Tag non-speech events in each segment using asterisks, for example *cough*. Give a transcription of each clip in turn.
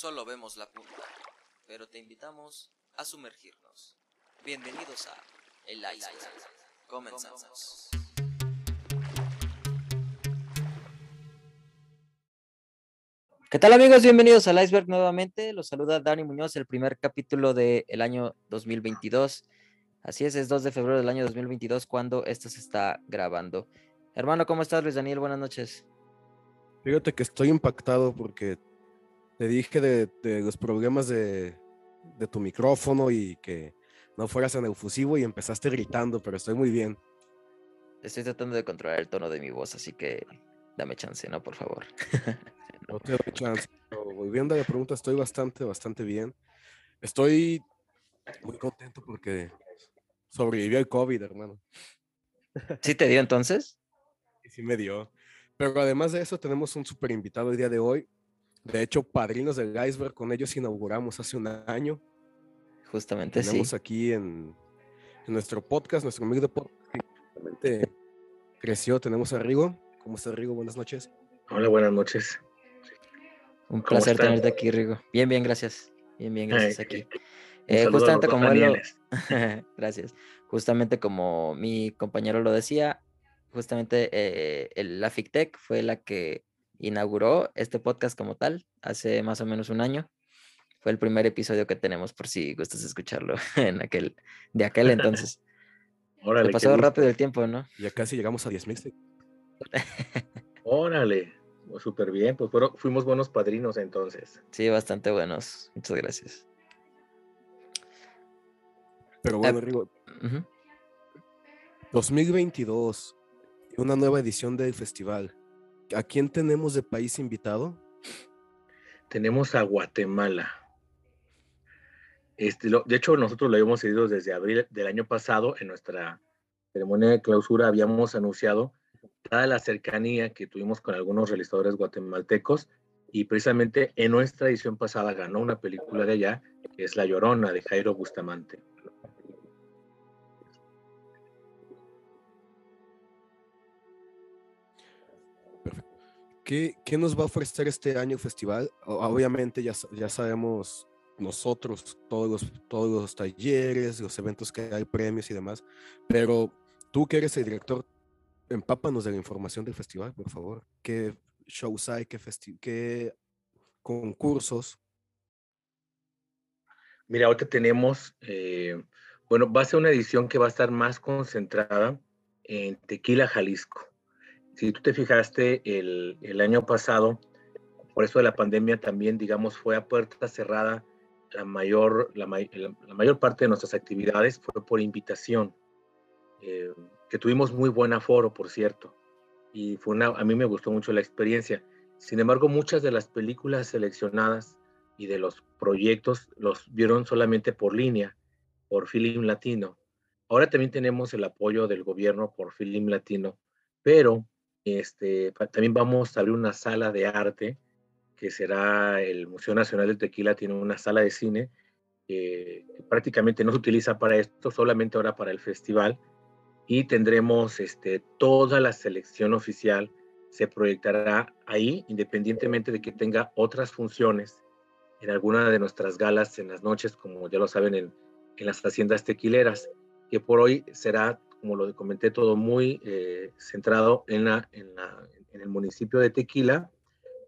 solo vemos la punta, pero te invitamos a sumergirnos. Bienvenidos a El Iceberg. Comenzamos. ¿Qué tal amigos? Bienvenidos al Iceberg nuevamente. Los saluda Dani Muñoz, el primer capítulo del año 2022. Así es, es 2 de febrero del año 2022 cuando esto se está grabando. Hermano, ¿cómo estás, Luis Daniel? Buenas noches. Fíjate que estoy impactado porque te dije de, los problemas de, tu micrófono y que no fueras en efusivo y empezaste gritando, pero estoy muy bien. Estoy tratando de controlar el tono de mi voz, así que dame chance, ¿no? Por favor. *laughs* No te doy chance. volviendo a la pregunta, estoy bastante, bastante bien. Estoy muy contento porque sobreviví al COVID, hermano. ¿Sí te dio entonces? Sí, sí me dio. Pero además de eso, tenemos un super invitado el día de hoy. De hecho, padrinos del iceberg, con ellos inauguramos hace un año. Justamente, tenemos aquí en, nuestro podcast, nuestro amigo de podcast, justamente creció. Tenemos a Rigo. ¿Cómo estás, Rigo? Buenas noches. Hola, buenas noches. Un placer tenerte aquí, Rigo. Bien, bien, gracias. Bien, bien, gracias aquí. Eh, justamente como él *laughs* gracias. Justamente como mi compañero lo decía, justamente eh, el, la FICTEC fue la que inauguró este podcast como tal hace más o menos un año. Fue el primer episodio que tenemos, por si gustas escucharlo *laughs* en aquel, de aquel entonces. *laughs* Se pasó rápido el tiempo, ¿no? Ya casi llegamos a 10.000. *laughs* Órale, súper bien, pues fuimos buenos padrinos entonces. Sí, bastante buenos. Muchas gracias. Pero bueno, ah, Rigo. 2022, una nueva edición del festival. ¿A quién tenemos de país invitado? Tenemos a Guatemala. Este, de hecho, nosotros lo habíamos seguido desde abril del año pasado. En nuestra ceremonia de clausura habíamos anunciado toda la cercanía que tuvimos con algunos realizadores guatemaltecos y precisamente en nuestra edición pasada ganó una película de allá, que es La Llorona de Jairo Bustamante. ¿Qué, nos va a ofrecer este año el festival? Obviamente ya, ya sabemos nosotros todos los, todos los talleres, los eventos que hay, premios y demás, pero tú que eres el director, empápanos de la información del festival, por favor. ¿Qué shows hay? ¿Qué, qué concursos? Mira, ahorita tenemos, eh, bueno, va a ser una edición que va a estar más concentrada en Tequila, Jalisco. Si tú te fijaste el, el año pasado, por eso de la pandemia también, digamos, fue a puerta cerrada la mayor, la, la, mayor parte de nuestras actividades fue por invitación, eh, que tuvimos muy buen aforo, por cierto, y fue una, a mí me gustó mucho la experiencia. Sin embargo, muchas de las películas seleccionadas y de los proyectos los vieron solamente por línea, por Film Latino. Ahora también tenemos el apoyo del gobierno por Film Latino, pero este, también vamos a abrir una sala de arte, que será el Museo Nacional del Tequila, tiene una sala de cine que prácticamente no se utiliza para esto, solamente ahora para el festival. Y tendremos este, toda la selección oficial, se proyectará ahí, independientemente de que tenga otras funciones en alguna de nuestras galas en las noches, como ya lo saben, en, en las haciendas tequileras, que por hoy será como lo comenté, todo muy eh, centrado en, la, en, la, en, el municipio de Tequila,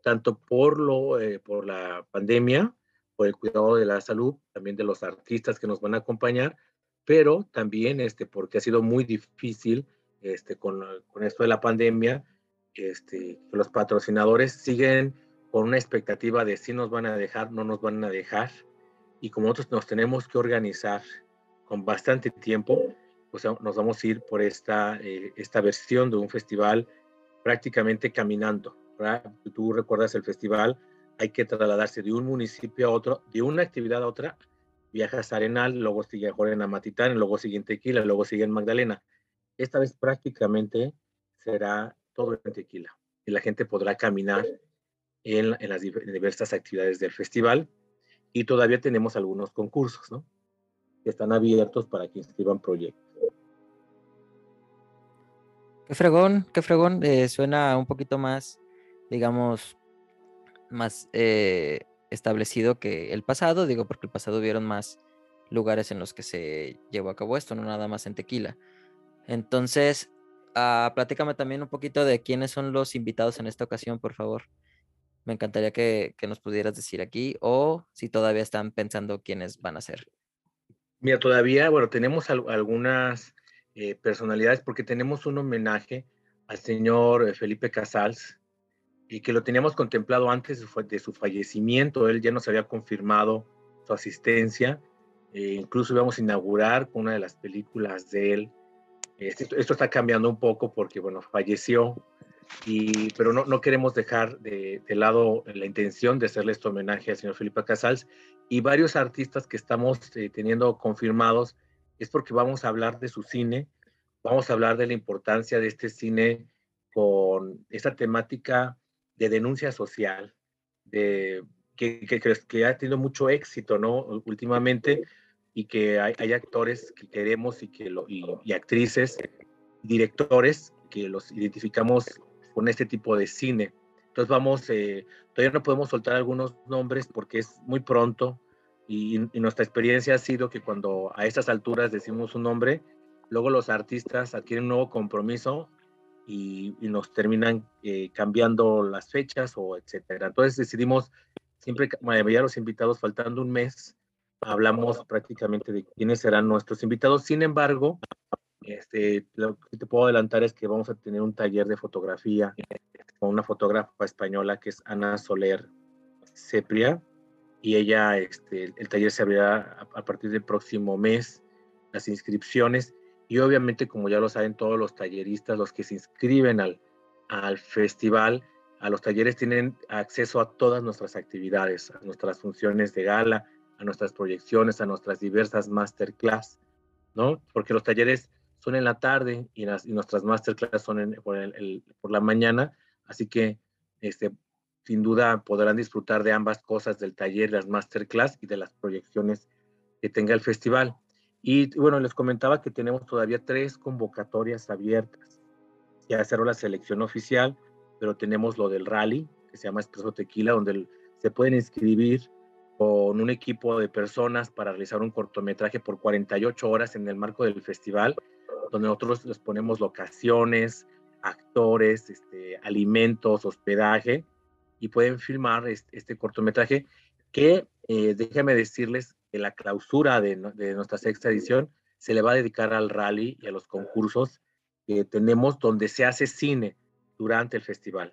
tanto por, lo, eh, por la pandemia, por el cuidado de la salud, también de los artistas que nos van a acompañar, pero también este, porque ha sido muy difícil este, con, con esto de la pandemia, este, los patrocinadores siguen con una expectativa de si nos van a dejar, no nos van a dejar, y como nosotros nos tenemos que organizar con bastante tiempo, pues nos vamos a ir por esta, eh, esta versión de un festival prácticamente caminando. Tú recuerdas el festival, hay que trasladarse de un municipio a otro, de una actividad a otra, viajas a Arenal, luego sigue a Matitán, luego sigue en Tequila, luego sigue en Magdalena. Esta vez prácticamente será todo en Tequila y la gente podrá caminar en, en las diversas actividades del festival y todavía tenemos algunos concursos, ¿no? Que están abiertos para que inscriban proyectos. Qué fregón, qué fregón. Eh, suena un poquito más, digamos, más eh, establecido que el pasado, digo porque el pasado hubieron más lugares en los que se llevó a cabo esto, no nada más en Tequila. Entonces, uh, platícame también un poquito de quiénes son los invitados en esta ocasión, por favor. Me encantaría que, nos pudieras decir aquí o si todavía están pensando quiénes van a ser. Mira, todavía, bueno, tenemos algunas eh, personalidades porque tenemos un homenaje al señor eh, Felipe Casals y que lo teníamos contemplado antes de su, fallecimiento. Él ya nos había confirmado su asistencia. Eh, incluso íbamos a inaugurar una de las películas de él. Esto, esto, está cambiando un poco porque, bueno, falleció y, pero no, no queremos dejar de, de, lado la intención de hacerle este homenaje al señor Felipe Casals y varios artistas que estamos eh, teniendo confirmados es porque vamos a hablar de su cine, vamos a hablar de la importancia de este cine con esta temática de denuncia social, de, que, que, que ha tenido mucho éxito, ¿no? Últimamente, y que hay, hay actores que queremos y, que lo, y, y actrices, directores que los identificamos con este tipo de cine. Entonces vamos, eh, todavía no podemos soltar algunos nombres porque es muy pronto y, nuestra experiencia ha sido que cuando a estas alturas decimos un nombre, luego los artistas adquieren un nuevo compromiso y, nos terminan eh, cambiando las fechas o etcétera. Entonces decidimos siempre mayoría los invitados faltando un mes hablamos prácticamente de quiénes serán nuestros invitados. Sin embargo, este, lo que te puedo adelantar es que vamos a tener un taller de fotografía con una fotógrafa española que es Ana Soler Cepria y ella, este, el taller se abrirá a, partir del próximo mes, las inscripciones y obviamente como ya lo saben todos los talleristas, los que se inscriben al, al festival, a los talleres tienen acceso a todas nuestras actividades, a nuestras funciones de gala, a nuestras proyecciones, a nuestras diversas masterclass, ¿no? Porque los talleres son en la tarde y, las, y nuestras masterclass son por, el, por, la mañana, así que este, sin duda podrán disfrutar de ambas cosas, del taller, las masterclass y de las proyecciones que tenga el festival. Y bueno, les comentaba que tenemos todavía tres convocatorias abiertas. Ya cerró la selección oficial, pero tenemos lo del rally, que se llama Espresso Tequila, donde se pueden inscribir con un equipo de personas para realizar un cortometraje por 48 horas en el marco del festival donde nosotros les ponemos locaciones, actores, este, alimentos, hospedaje, y pueden filmar este, cortometraje que, eh, déjenme decirles, que la clausura de, nuestra sexta edición se le va a dedicar al rally y a los concursos que tenemos donde se hace cine durante el festival.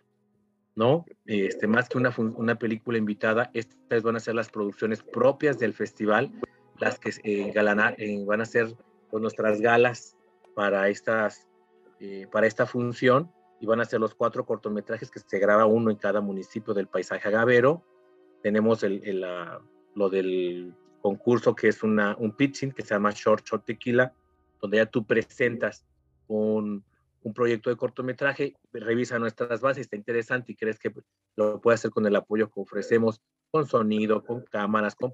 ¿no? Este, más que una, una película invitada, estas van a ser las producciones propias del festival, las que eh, eh van a ser pues, nuestras galas para, estas, eh, para esta función y van a ser los cuatro cortometrajes que se graba uno en cada municipio del paisaje agavero. Tenemos el, lo del concurso que es una, un pitching que se llama Short Short Tequila, donde ya tú presentas un, un proyecto de cortometraje, revisa nuestras bases, está interesante y crees que lo puede hacer con el apoyo que ofrecemos, con sonido, con cámaras, con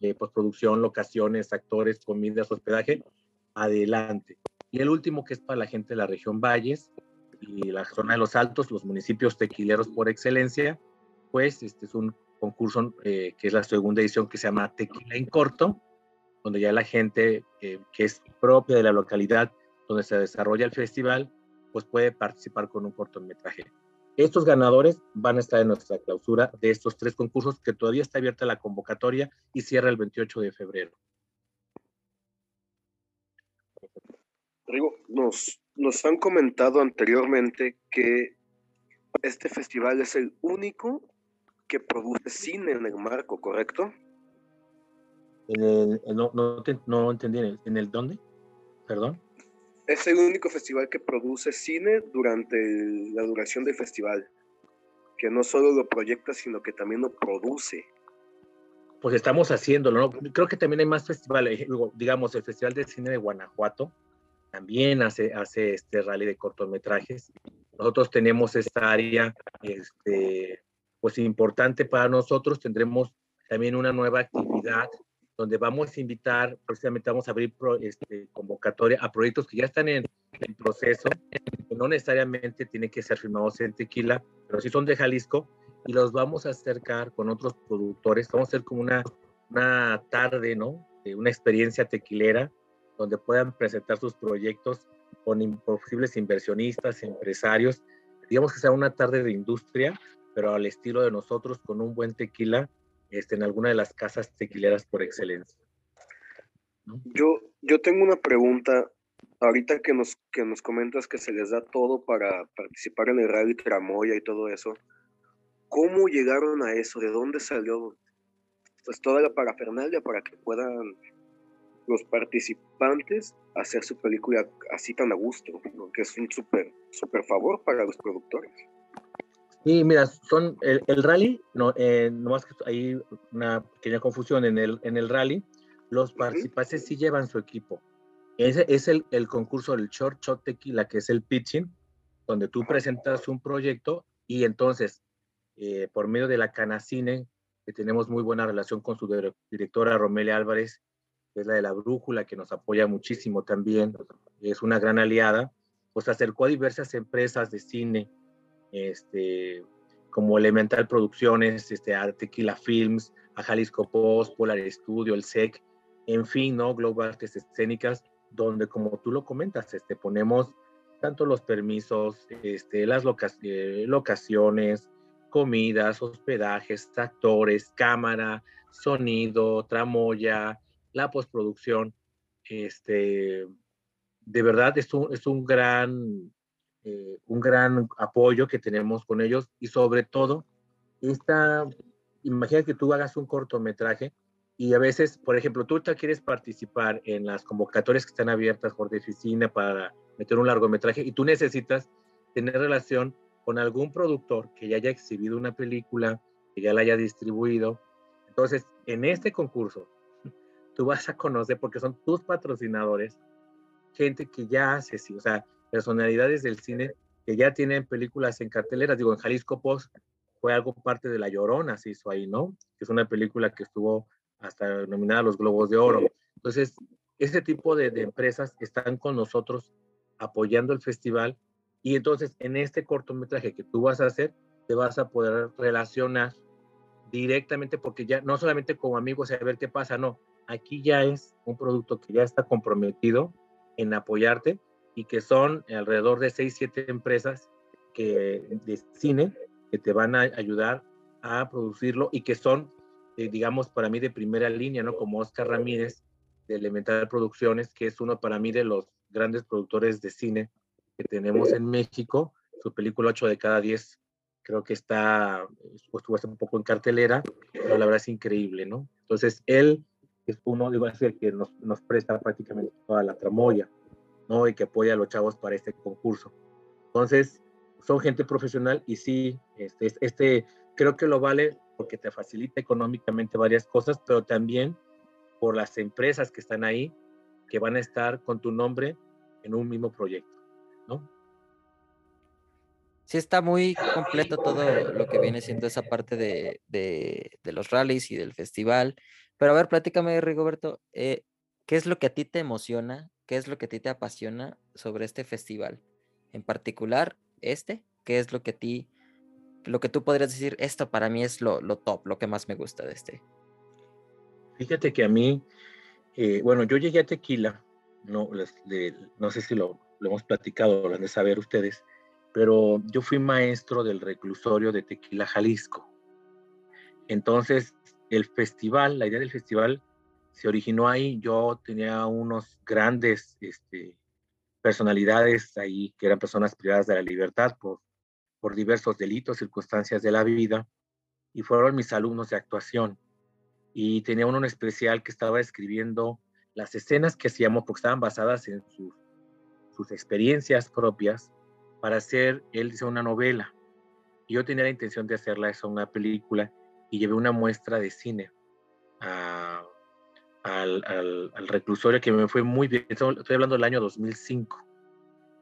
eh, postproducción, locaciones, actores, comidas, hospedaje, adelante. Y el último que es para la gente de la región Valles y la zona de los Altos, los municipios tequileros por excelencia, pues este es un concurso eh, que es la segunda edición que se llama Tequila en Corto, donde ya la gente eh, que es propia de la localidad donde se desarrolla el festival, pues puede participar con un cortometraje. Estos ganadores van a estar en nuestra clausura de estos tres concursos que todavía está abierta la convocatoria y cierra el 28 de febrero. Rigo, nos, nos han comentado anteriormente que este festival es el único que produce cine en el marco, ¿correcto? En el, no, no, no entendí, ¿en el dónde? Perdón. Es el único festival que produce cine durante la duración del festival, que no solo lo proyecta, sino que también lo produce. Pues estamos haciéndolo, ¿no? Creo que también hay más festivales, digamos, el Festival de Cine de Guanajuato, también hace, hace este rally de cortometrajes. Nosotros tenemos esta área este, pues importante para nosotros. Tendremos también una nueva actividad donde vamos a invitar, precisamente vamos a abrir este, convocatoria a proyectos que ya están en, en, proceso, que no necesariamente tienen que ser firmados en Tequila, pero sí son de Jalisco, y los vamos a acercar con otros productores. Vamos a hacer como una, una tarde, ¿no? De una experiencia tequilera donde puedan presentar sus proyectos con posibles inversionistas, empresarios. Digamos que sea una tarde de industria, pero al estilo de nosotros, con un buen tequila este, en alguna de las casas tequileras por excelencia. Yo, yo tengo una pregunta. Ahorita que nos, que nos comentas que se les da todo para participar en el rally Tramoya y todo eso, ¿cómo llegaron a eso? ¿De dónde salió pues, toda la parafernalia para que puedan los participantes hacer su película así tan a gusto? Que es un súper super favor para los productores. Sí, mira, son el, rally, no, eh, más que hay una pequeña confusión en el, en el rally, los participantes sí llevan su equipo. Ese es el, el concurso del Short Shot Tequila, que es el pitching, donde tú presentas un proyecto y entonces, eh, por medio de la Canacine, que tenemos muy buena relación con su directora Romelia Álvarez, es la de la Brújula, que nos apoya muchísimo también, es una gran aliada, pues acercó a diversas empresas de cine, este, como Elemental Producciones, este, a Tequila Films, a Jalisco Post, Polar Studio, el SEC, en fin, ¿no? Global Artes Escénicas, donde como tú lo comentas, este, ponemos tanto los permisos, este, las eh, locaciones, comidas, hospedajes, actores, cámara, sonido, tramoya, la postproducción. Este, de verdad es un, es un gran eh, un gran apoyo que tenemos con ellos y sobre todo, esta, imagina que tú hagas un cortometraje y a veces, por ejemplo, tú te quieres participar en las convocatorias que están abiertas por oficina para meter un largometraje y tú necesitas tener relación con algún productor que ya haya exhibido una película, que ya la haya distribuido. Entonces, en este concurso, tú vas a conocer, porque son tus patrocinadores, gente que ya hace, sí, o sea, personalidades del cine que ya tienen películas en carteleras. Digo, en Jalisco Post fue algo parte de La Llorona, se hizo ahí, ¿no? Que es una película que estuvo hasta nominada a los Globos de Oro. Entonces, ese tipo de, de empresas están con nosotros apoyando el festival y entonces en este cortometraje que tú vas a hacer, te vas a poder relacionar directamente porque ya no solamente como amigos a ver qué pasa, no, aquí ya es un producto que ya está comprometido en apoyarte y que son alrededor de 6, 7 empresas que, de cine que te van a ayudar a producirlo y que son, eh, digamos, para mí de primera línea, ¿no? Como Oscar Ramírez de Elemental Producciones, que es uno para mí de los grandes productores de cine que tenemos en México. Su película 8 de cada 10 creo que está, estuvo un poco en cartelera, pero la verdad es increíble, ¿no? Entonces, él es uno, digo, es el que nos, nos presta prácticamente toda la tramoya. ¿no? Y que apoya a los chavos para este concurso. Entonces, son gente profesional y sí, este, este creo que lo vale porque te facilita económicamente varias cosas, pero también por las empresas que están ahí, que van a estar con tu nombre en un mismo proyecto, ¿no? Sí, está muy completo todo lo que viene siendo esa parte de, de, de los rallies y del festival. Pero a ver, platícame, Rigoberto, eh, ¿qué es lo que a ti te emociona ¿qué es lo que a ti te apasiona sobre este festival? En particular, este, ¿qué es lo que a ti, lo que tú podrías decir, esto para mí es lo, top, lo que más me gusta de este? Fíjate que a mí, eh, bueno, yo llegué a Tequila, no, no sé si lo, lo hemos platicado, lo han de saber ustedes, pero yo fui maestro del reclusorio de Tequila, Jalisco. Entonces, el festival, la idea del festival se originó ahí. Yo tenía unos grandes este, personalidades ahí que eran personas privadas de la libertad por, diversos delitos, circunstancias de la vida, y fueron mis alumnos de actuación. Y tenía uno en especial que estaba escribiendo las escenas que hacíamos, porque estaban basadas en sus, sus experiencias propias, para hacer, él dice, una novela. Yo tenía la intención de hacerla eso, una película, y llevé una muestra de cine al, al, reclusorio que me fue muy bien. Estoy hablando del año 2005.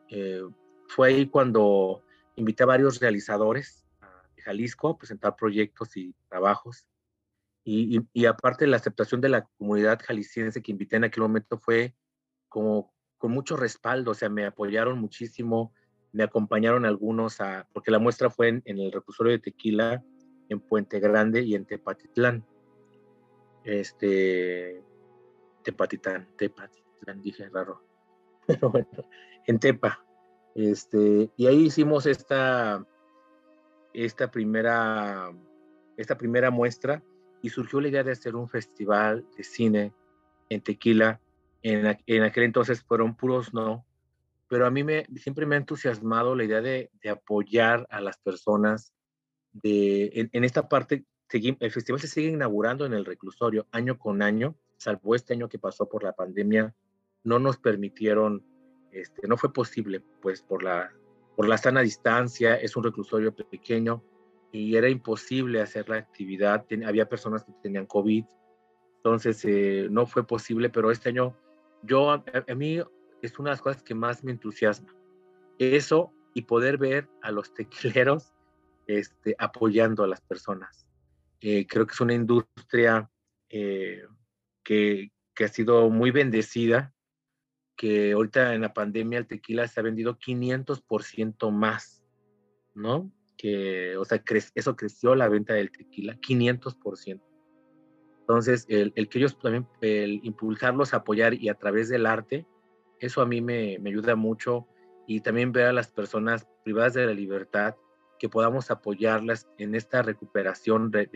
Eh, fue ahí cuando invité a varios realizadores de Jalisco a presentar proyectos y trabajos. Y, y, aparte la aceptación de la comunidad jalisciense que invité en aquel momento fue como con mucho respaldo, o sea, me apoyaron muchísimo, me acompañaron algunos porque la muestra fue en el reclusorio de Tequila, en Puente Grande y en Tepatitlán. Este, Tepatitán, Tepatitlán, dije raro. *laughs* Pero bueno, en Tepa. Este, y ahí hicimos esta, esta primera, esta primera muestra y surgió la idea de hacer un festival de cine en Tequila. En, aquel entonces fueron puros no, pero a mí me, siempre me ha entusiasmado la idea de, apoyar a las personas. En, esta parte, el festival se sigue inaugurando en el reclusorio año con año, salvo este año que pasó por la pandemia, no nos permitieron, este, no fue posible, pues por la, por la sana distancia, es un reclusorio pequeño, y era imposible hacer la actividad. había personas que tenían COVID, entonces eh, no fue posible, pero este año yo, a, mí es una de las cosas que más me entusiasma. Eso y poder ver a los tequileros este, apoyando a las personas. Eh, creo que es una industria eh, que, ha sido muy bendecida, que ahorita en la pandemia el tequila se ha vendido 500% más, ¿no? que, o sea, eso creció la venta del tequila 500%. Entonces, el, que ellos también, el impulsarlos, apoyar y a través del arte, eso a mí me, me, ayuda mucho y también ver a las personas privadas de la libertad, que podamos apoyarlas en esta recuperación de,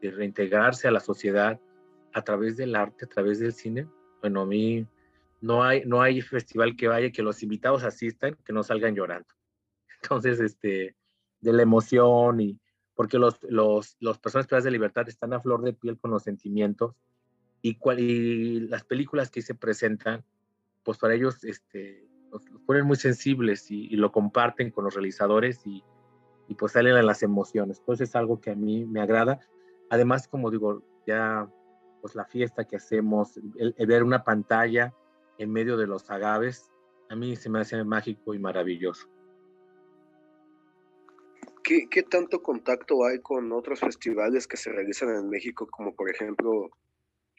de, reintegrarse a la sociedad a través del arte, a través del cine. Bueno, a mí no hay, no hay festival que vaya, que los invitados asistan, que no salgan llorando. *laughs* Entonces, este, de la emoción y porque los, los, los personas privadas de libertad están a flor de piel con los sentimientos y, y las películas que se presentan, pues para ellos este, los, ponen muy sensibles y, lo comparten con los realizadores y, y, pues salen a las emociones. Entonces es algo que a mí me agrada. Además, como digo, ya pues la fiesta que hacemos, el ver una pantalla en medio de los agaves, a mí se me hace mágico y maravilloso. ¿Qué, tanto contacto hay con otros festivales que se realizan en México, como por ejemplo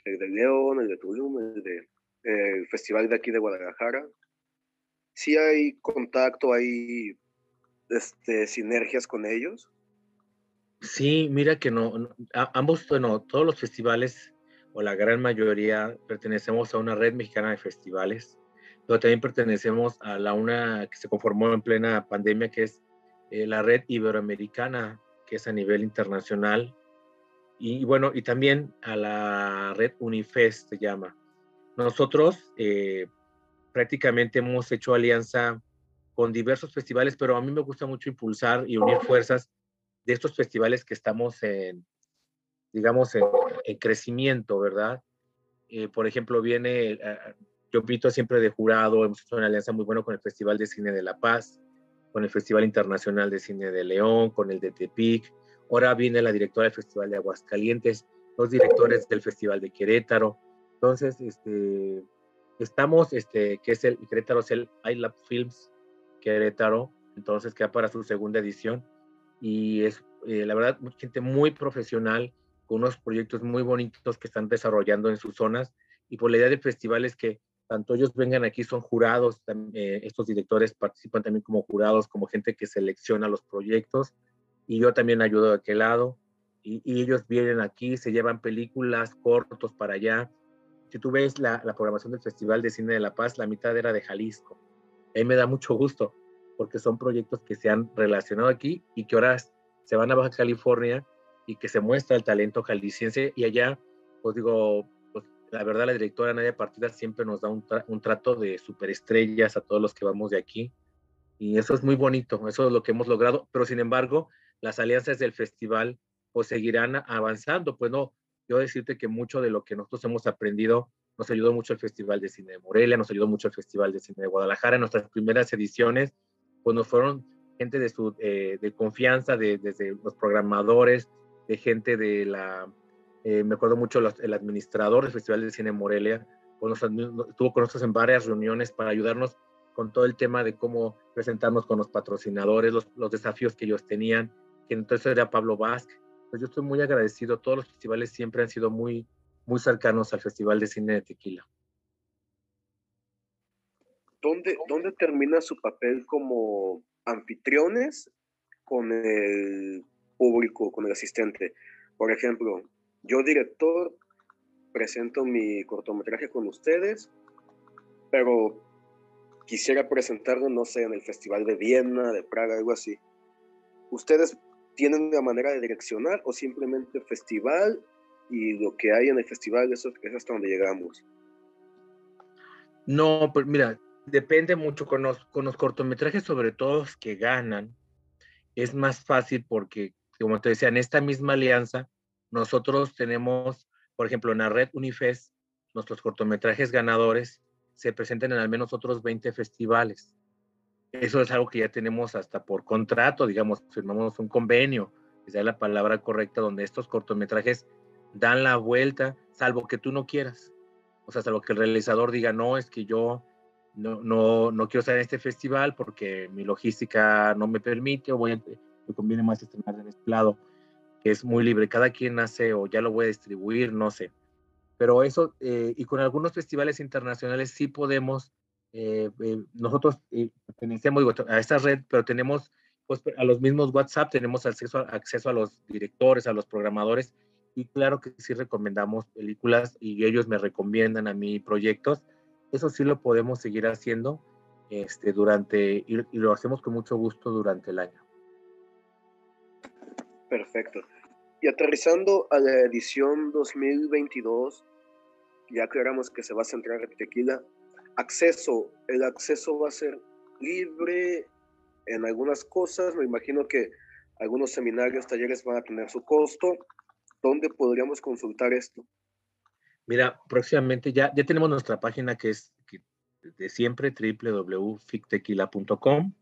el de León, el de Tulum, el, de, el festival de aquí de Guadalajara? ¿Sí hay contacto, hay este, sinergias con ellos? Sí, mira que no, ambos, bueno, todos los festivales o la gran mayoría pertenecemos a una red mexicana de festivales, pero también pertenecemos a la una que se conformó en plena pandemia, que es eh, la red iberoamericana, que es a nivel internacional, y bueno, y también a la red Unifest se llama. Nosotros eh, prácticamente hemos hecho alianza con diversos festivales, pero a mí me gusta mucho impulsar y unir fuerzas de estos festivales que estamos en, digamos, en, crecimiento, ¿verdad? Eh, por ejemplo, viene, yo pito siempre de jurado, hemos hecho una alianza muy buena con el Festival de Cine de La Paz, con el Festival Internacional de Cine de León, con el de Tepic. Ahora viene la directora del Festival de Aguascalientes, los directores del Festival de Querétaro. Entonces, este, estamos, este, que es el Querétaro, es el iLab Films Querétaro, entonces queda para su segunda edición. Y es, eh, la verdad, gente muy profesional, con unos proyectos muy bonitos que están desarrollando en sus zonas. Y por la idea de festivales que tanto ellos vengan aquí, son jurados, eh, estos directores participan también como jurados, como gente que selecciona los proyectos, y yo también ayudo de aquel lado, y, ellos vienen aquí, se llevan películas, cortos para allá. Si tú ves la, programación del Festival de Cine de La Paz, la mitad era de Jalisco. A mí me da mucho gusto, porque son proyectos que se han relacionado aquí y que ahora se van a Baja California y que se muestra el talento jalisciense y allá, pues digo, la verdad, la directora Nadia Partida siempre nos da un, trato de superestrellas a todos los que vamos de aquí. Y eso es muy bonito, eso es lo que hemos logrado. Pero sin embargo, las alianzas del festival pues seguirán avanzando. Pues no, yo decirte que mucho de lo que nosotros hemos aprendido nos ayudó mucho el Festival de Cine de Morelia, nos ayudó mucho el Festival de Cine de Guadalajara. En nuestras primeras ediciones, pues nos fueron gente de, su, eh, de confianza, de, desde los programadores, de gente de la eh, me acuerdo mucho el administrador del Festival de Cine Morelia, estuvo con nosotros en varias reuniones para ayudarnos con todo el tema de cómo presentarnos con los patrocinadores, los, desafíos que ellos tenían, que entonces era Pablo Basque. Pues yo estoy muy agradecido, todos los festivales siempre han sido muy, muy cercanos al Festival de Cine de Tequila. ¿Dónde, ¿Dónde termina su papel como anfitriones con el público, con el asistente. Por ejemplo, yo director presento mi cortometraje con ustedes, pero quisiera presentarlo, no sé, en el Festival de Viena, de Praga, algo así. ¿Ustedes tienen una manera de direccionar o simplemente festival y lo que hay en el festival eso es hasta donde llegamos? No, pues mira, depende mucho con los, con los cortometrajes, sobre todo los que ganan, es más fácil porque, como te decía, en esta misma alianza, nosotros tenemos, por ejemplo, en la red Unifest, nuestros cortometrajes ganadores se presentan en al menos otros 20 festivales. Eso es algo que ya tenemos hasta por contrato, digamos, firmamos un convenio, esa es la palabra correcta, donde estos cortometrajes dan la vuelta, salvo que tú no quieras. O sea, salvo que el realizador diga, no, es que yo no, no, no quiero estar en este festival porque mi logística no me permite o voy a, me conviene más estrenar en este lado, que es muy libre. Cada quien hace o ya lo voy a distribuir, no sé. Pero eso, eh, y con algunos festivales internacionales sí podemos, eh, eh, nosotros pertenecemos a esta red, pero tenemos pues, a los mismos WhatsApp, tenemos acceso acceso a los directores, a los programadores, y claro que sí recomendamos películas y ellos me recomiendan a mí proyectos eso sí lo podemos seguir haciendo este, durante, y, lo hacemos con mucho gusto durante el año. Perfecto. Y aterrizando a la edición 2022, ya aclaramos que se va a centrar en tequila. Acceso, el acceso va a ser libre en algunas cosas. Me imagino que algunos seminarios, talleres van a tener su costo. ¿Dónde podríamos consultar esto? Mira, próximamente ya, ya tenemos nuestra página que es de siempre, www.fictequila.com.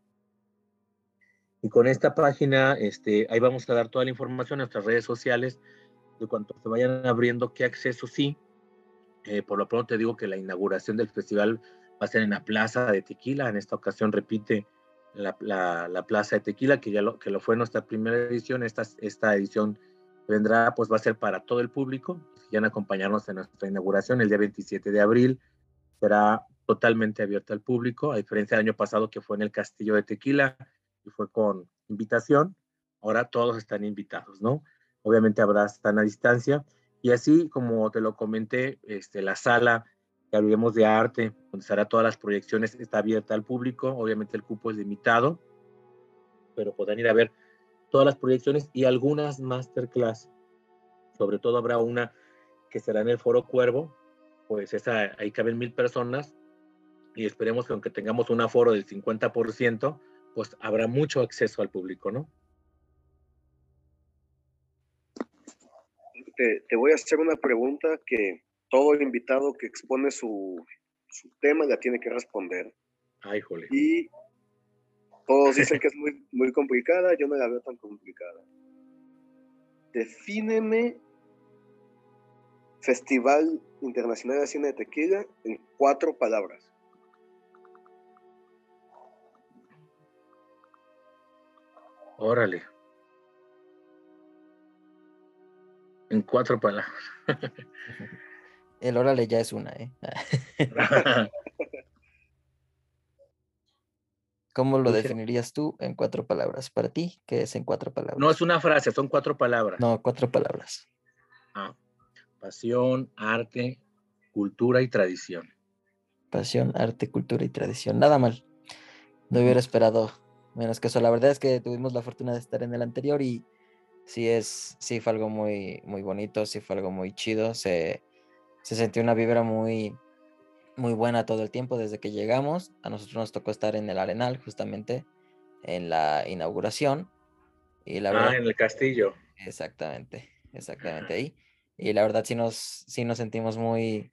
Y con esta página, este, ahí vamos a dar toda la información nuestras redes sociales de cuanto se vayan abriendo, qué acceso sí. Eh, por lo pronto te digo que la inauguración del festival va a ser en la Plaza de Tequila. En esta ocasión repite la, la, Plaza de Tequila, que ya lo, que lo fue nuestra primera edición. Esta, esta edición vendrá, pues va a ser para todo el público. Si quieren acompañarnos en nuestra inauguración el día 27 de abril, será totalmente abierta al público, a diferencia del año pasado que fue en el Castillo de Tequila y fue con invitación. Ahora todos están invitados, ¿no? Obviamente habrá están a distancia. Y así como te lo comenté, este, la sala que hablemos de arte, donde estará todas las proyecciones, está abierta al público. Obviamente el cupo es limitado, pero podrán ir a ver todas las proyecciones y algunas masterclass. Sobre todo habrá una que será en el Foro Cuervo, pues esa, ahí caben mil personas y esperemos que aunque tengamos un aforo del 50%, pues habrá mucho acceso al público, ¿no? Te, voy a hacer una pregunta que todo invitado que expone su, su tema la tiene que responder. Ay, jole. Y todos *laughs* dicen que es muy, muy complicada, yo no la veo tan complicada. Defíneme Festival Internacional de Cine de Tequila en cuatro palabras. Órale. En cuatro palabras. El órale ya es una, ¿eh? *laughs* ¿Cómo lo definirías tú en cuatro palabras? Para ti, ¿qué es en cuatro palabras? No es una frase, son cuatro palabras. No, cuatro palabras. Ah, pasión, arte, cultura y tradición. Pasión, arte, cultura y tradición. Nada mal. No hubiera esperado menos que eso. La verdad es que tuvimos la fortuna de estar en el anterior y sí es, sí fue algo muy, muy bonito, sí fue algo muy chido. Se, se sintió una vibra muy, muy buena todo el tiempo desde que llegamos. A nosotros nos tocó estar en el Arenal, justamente, en la inauguración. Y la ah, en el castillo. Exactamente, exactamente ahí. Y la verdad sí nos, sí nos sentimos muy,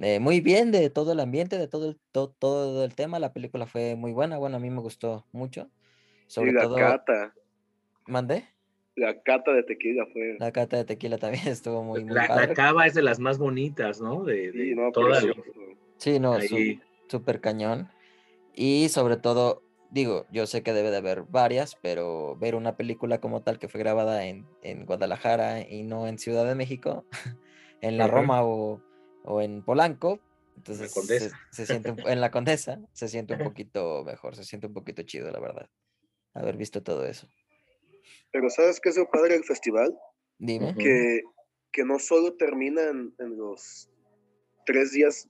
eh, muy bien de todo el ambiente, de todo el, todo el tema. La película fue muy buena. Bueno, a mí me gustó mucho. Sobre la cata. ¿Mandé? La cata de tequila fue. La cata de tequila también *laughs* estuvo muy, muy la, la cava es de las más bonitas, ¿no? De, sí, no, todas Sí, no, súper cañón. Y sobre todo, digo, yo sé que debe de haber varias, pero ver una película como tal que fue grabada en, Guadalajara y no en Ciudad de México, *laughs* en la Roma o, en Polanco, entonces se, siente en la Condesa, se siente un *laughs* poquito mejor, se siente un poquito chido, la verdad, haber visto todo eso. Pero ¿sabes qué es lo padre del festival? Dime. Que, que no solo terminan en los tres días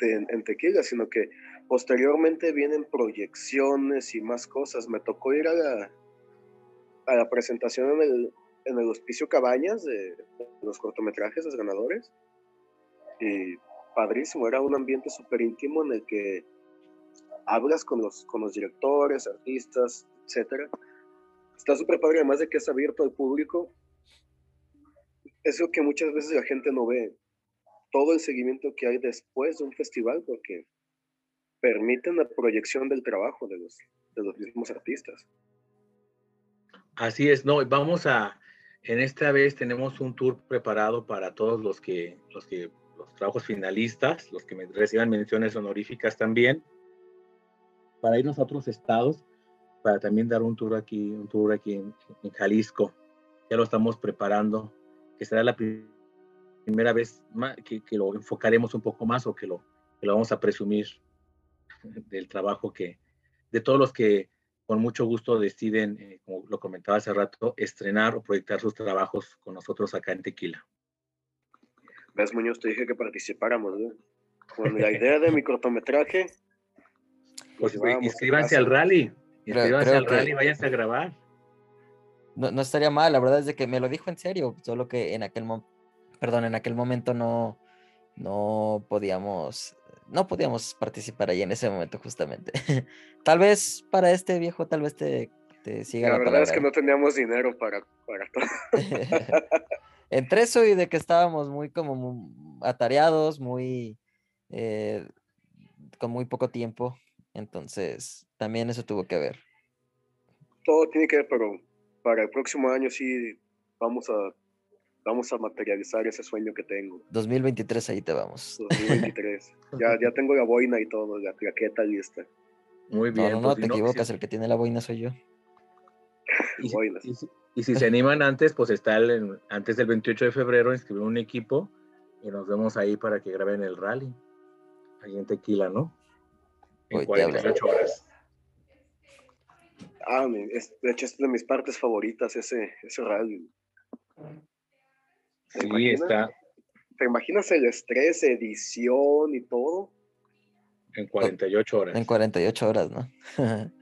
en Tequila, sino que posteriormente vienen proyecciones y más cosas. Me tocó ir a la, a la presentación en el, en el Hospicio Cabañas de, los cortometrajes, los ganadores. Y padrísimo, era un ambiente súper íntimo en el que hablas con los, con los directores, artistas, etcétera. Está súper padre, además de que es abierto al público. Es lo que muchas veces la gente no ve. Todo el seguimiento que hay después de un festival, porque permiten la proyección del trabajo de los, de los mismos artistas. Así es, no, vamos a, en esta vez tenemos un tour preparado para todos los que, los que, los trabajos finalistas, los que reciban menciones honoríficas también, para irnos a otros estados, para también dar un tour aquí, un tour aquí en, Jalisco. Ya lo estamos preparando, que será la primera vez que, que, lo enfocaremos un poco más o que lo, que lo vamos a presumir *laughs* del trabajo que, de todos los que con mucho gusto deciden, eh, como lo comentaba hace rato, estrenar o proyectar sus trabajos con nosotros acá en Tequila. Ves, Muñoz, te dije que participáramos, Con la *laughs* idea de mi cortometraje. Pues, inscríbanse al rally. Inscríbanse al rally, váyanse a grabar. No, no, estaría mal, la verdad es de que me lo dijo en serio, solo que en aquel perdón, en aquel momento no, no podíamos no podíamos participar ahí en ese momento justamente. *laughs* tal vez para este viejo, tal vez te, te siga la, la verdad es que no teníamos dinero para, para todo. *laughs* Entre eso y de que estábamos muy como atareados, muy eh, con muy poco tiempo, entonces también eso tuvo que ver. Todo tiene que ver, pero para el próximo año sí vamos a vamos a materializar ese sueño que tengo. 2023, ahí te vamos. 2023. *laughs* ya, ya tengo la boina y todo, la claqueta lista. Muy bien. No, no, no pues, te equivocas, el que tiene la boina soy yo. Y, si, se animan antes, pues está el, antes del 28 de febrero inscribir un equipo y nos vemos ahí para que graben el rally. Ahí en Tequila, ¿no? En 48 horas. Ah, de hecho es de mis partes favoritas ese, ese rally. Sí, está. ¿Te imaginas el estrés, edición y todo? En 48 horas. En 48 horas, ¿no? *laughs*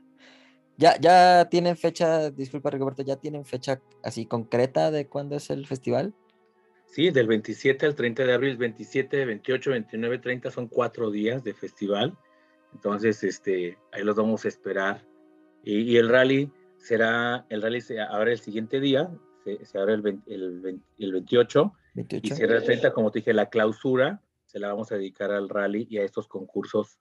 ya, ya tienen fecha, disculpa Rigoberto, ¿ya tienen fecha así concreta de cuándo es el festival? Sí, del 27 al 30 de abril, 27, 28, 29, 30 son cuatro días de festival. Entonces, este, ahí los vamos a esperar. Y, y el rally será, el rally se abre el siguiente día, se, abre el, el, el 28, y cierra el 30, como te dije, la clausura se la vamos a dedicar al rally y a estos concursos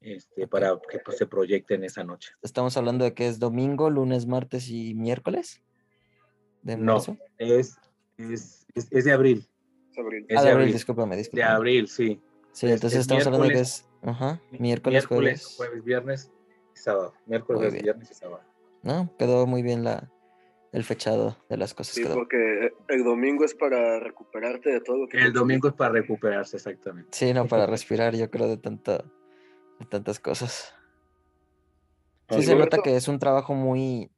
este, para que pues, se proyecten esa noche. Estamos hablando de que es domingo, lunes, martes y miércoles. ¿De marzo? No, es, es, es, de abril. Es abril. ah, de abril, discúlpame, De abril, sí. Sí, entonces estamos hablando de que es ajá, miércoles, jueves. jueves, viernes y sábado. Miércoles, viernes y sábado. No, quedó muy bien la, el fechado de las cosas. Sí, porque el domingo es para recuperarte de todo. Lo que el domingo es para recuperarse, exactamente. Sí, no, para respirar, yo creo, de, tanta, de tantas cosas. Sí, se nota que es un trabajo muy,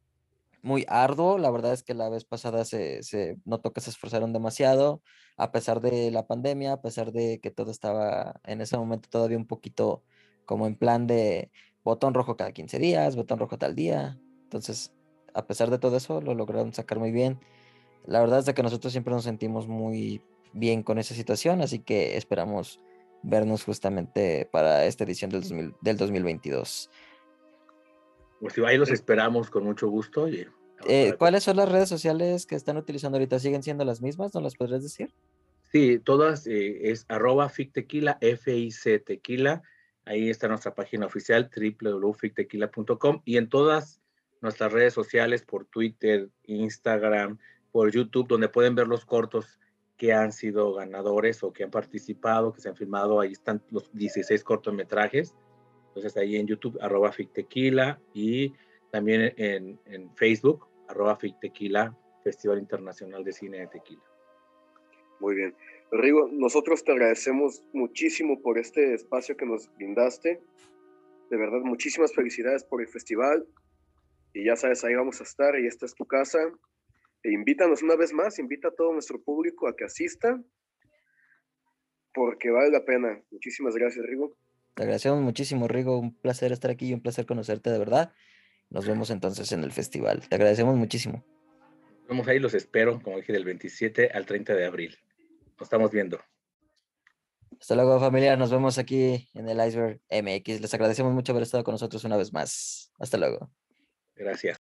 muy arduo. La verdad es que la vez pasada se, se notó que se esforzaron demasiado, a pesar de la pandemia, a pesar de que todo estaba en ese momento todavía un poquito como en plan de botón rojo cada 15 días, botón rojo tal día. Entonces, a pesar de todo eso, lo lograron sacar muy bien. La verdad es que nosotros siempre nos sentimos muy bien con esa situación, así que esperamos vernos justamente para esta edición del, del 2022. Pues ahí los esperamos con mucho gusto. Eh, ¿Cuáles son las redes sociales que están utilizando ahorita? ¿Siguen siendo las mismas? ¿No las podrías decir? Sí, todas eh, es arroba fictequila, F-I-C tequila. Ahí está nuestra página oficial www.fictequila.com y en todas nuestras redes sociales, por Twitter, Instagram, por YouTube, donde pueden ver los cortos que han sido ganadores o que han participado, que se han filmado. Ahí están los 16 cortometrajes. Entonces ahí en YouTube, arroba Fictequila y también en, en Facebook, arroba Fictequila, Festival Internacional de Cine de Tequila. Muy bien. Rigo, nosotros te agradecemos muchísimo por este espacio que nos brindaste. De verdad, muchísimas felicidades por el festival Y ya sabes, ahí vamos a estar y esta es tu casa. E invítanos una vez más, invita a todo nuestro público a que asista, porque vale la pena. Muchísimas gracias, Rigo. Te agradecemos muchísimo, Rigo. Un placer estar aquí y un placer conocerte de verdad. Nos vemos entonces en el festival. Te agradecemos muchísimo. Vamos ahí, los espero, como dije, del 27 al 30 de abril. Nos estamos viendo. Hasta luego, familia. Nos vemos aquí en el Iceberg MX. Les agradecemos mucho haber estado con nosotros una vez más. Hasta luego. Gracias.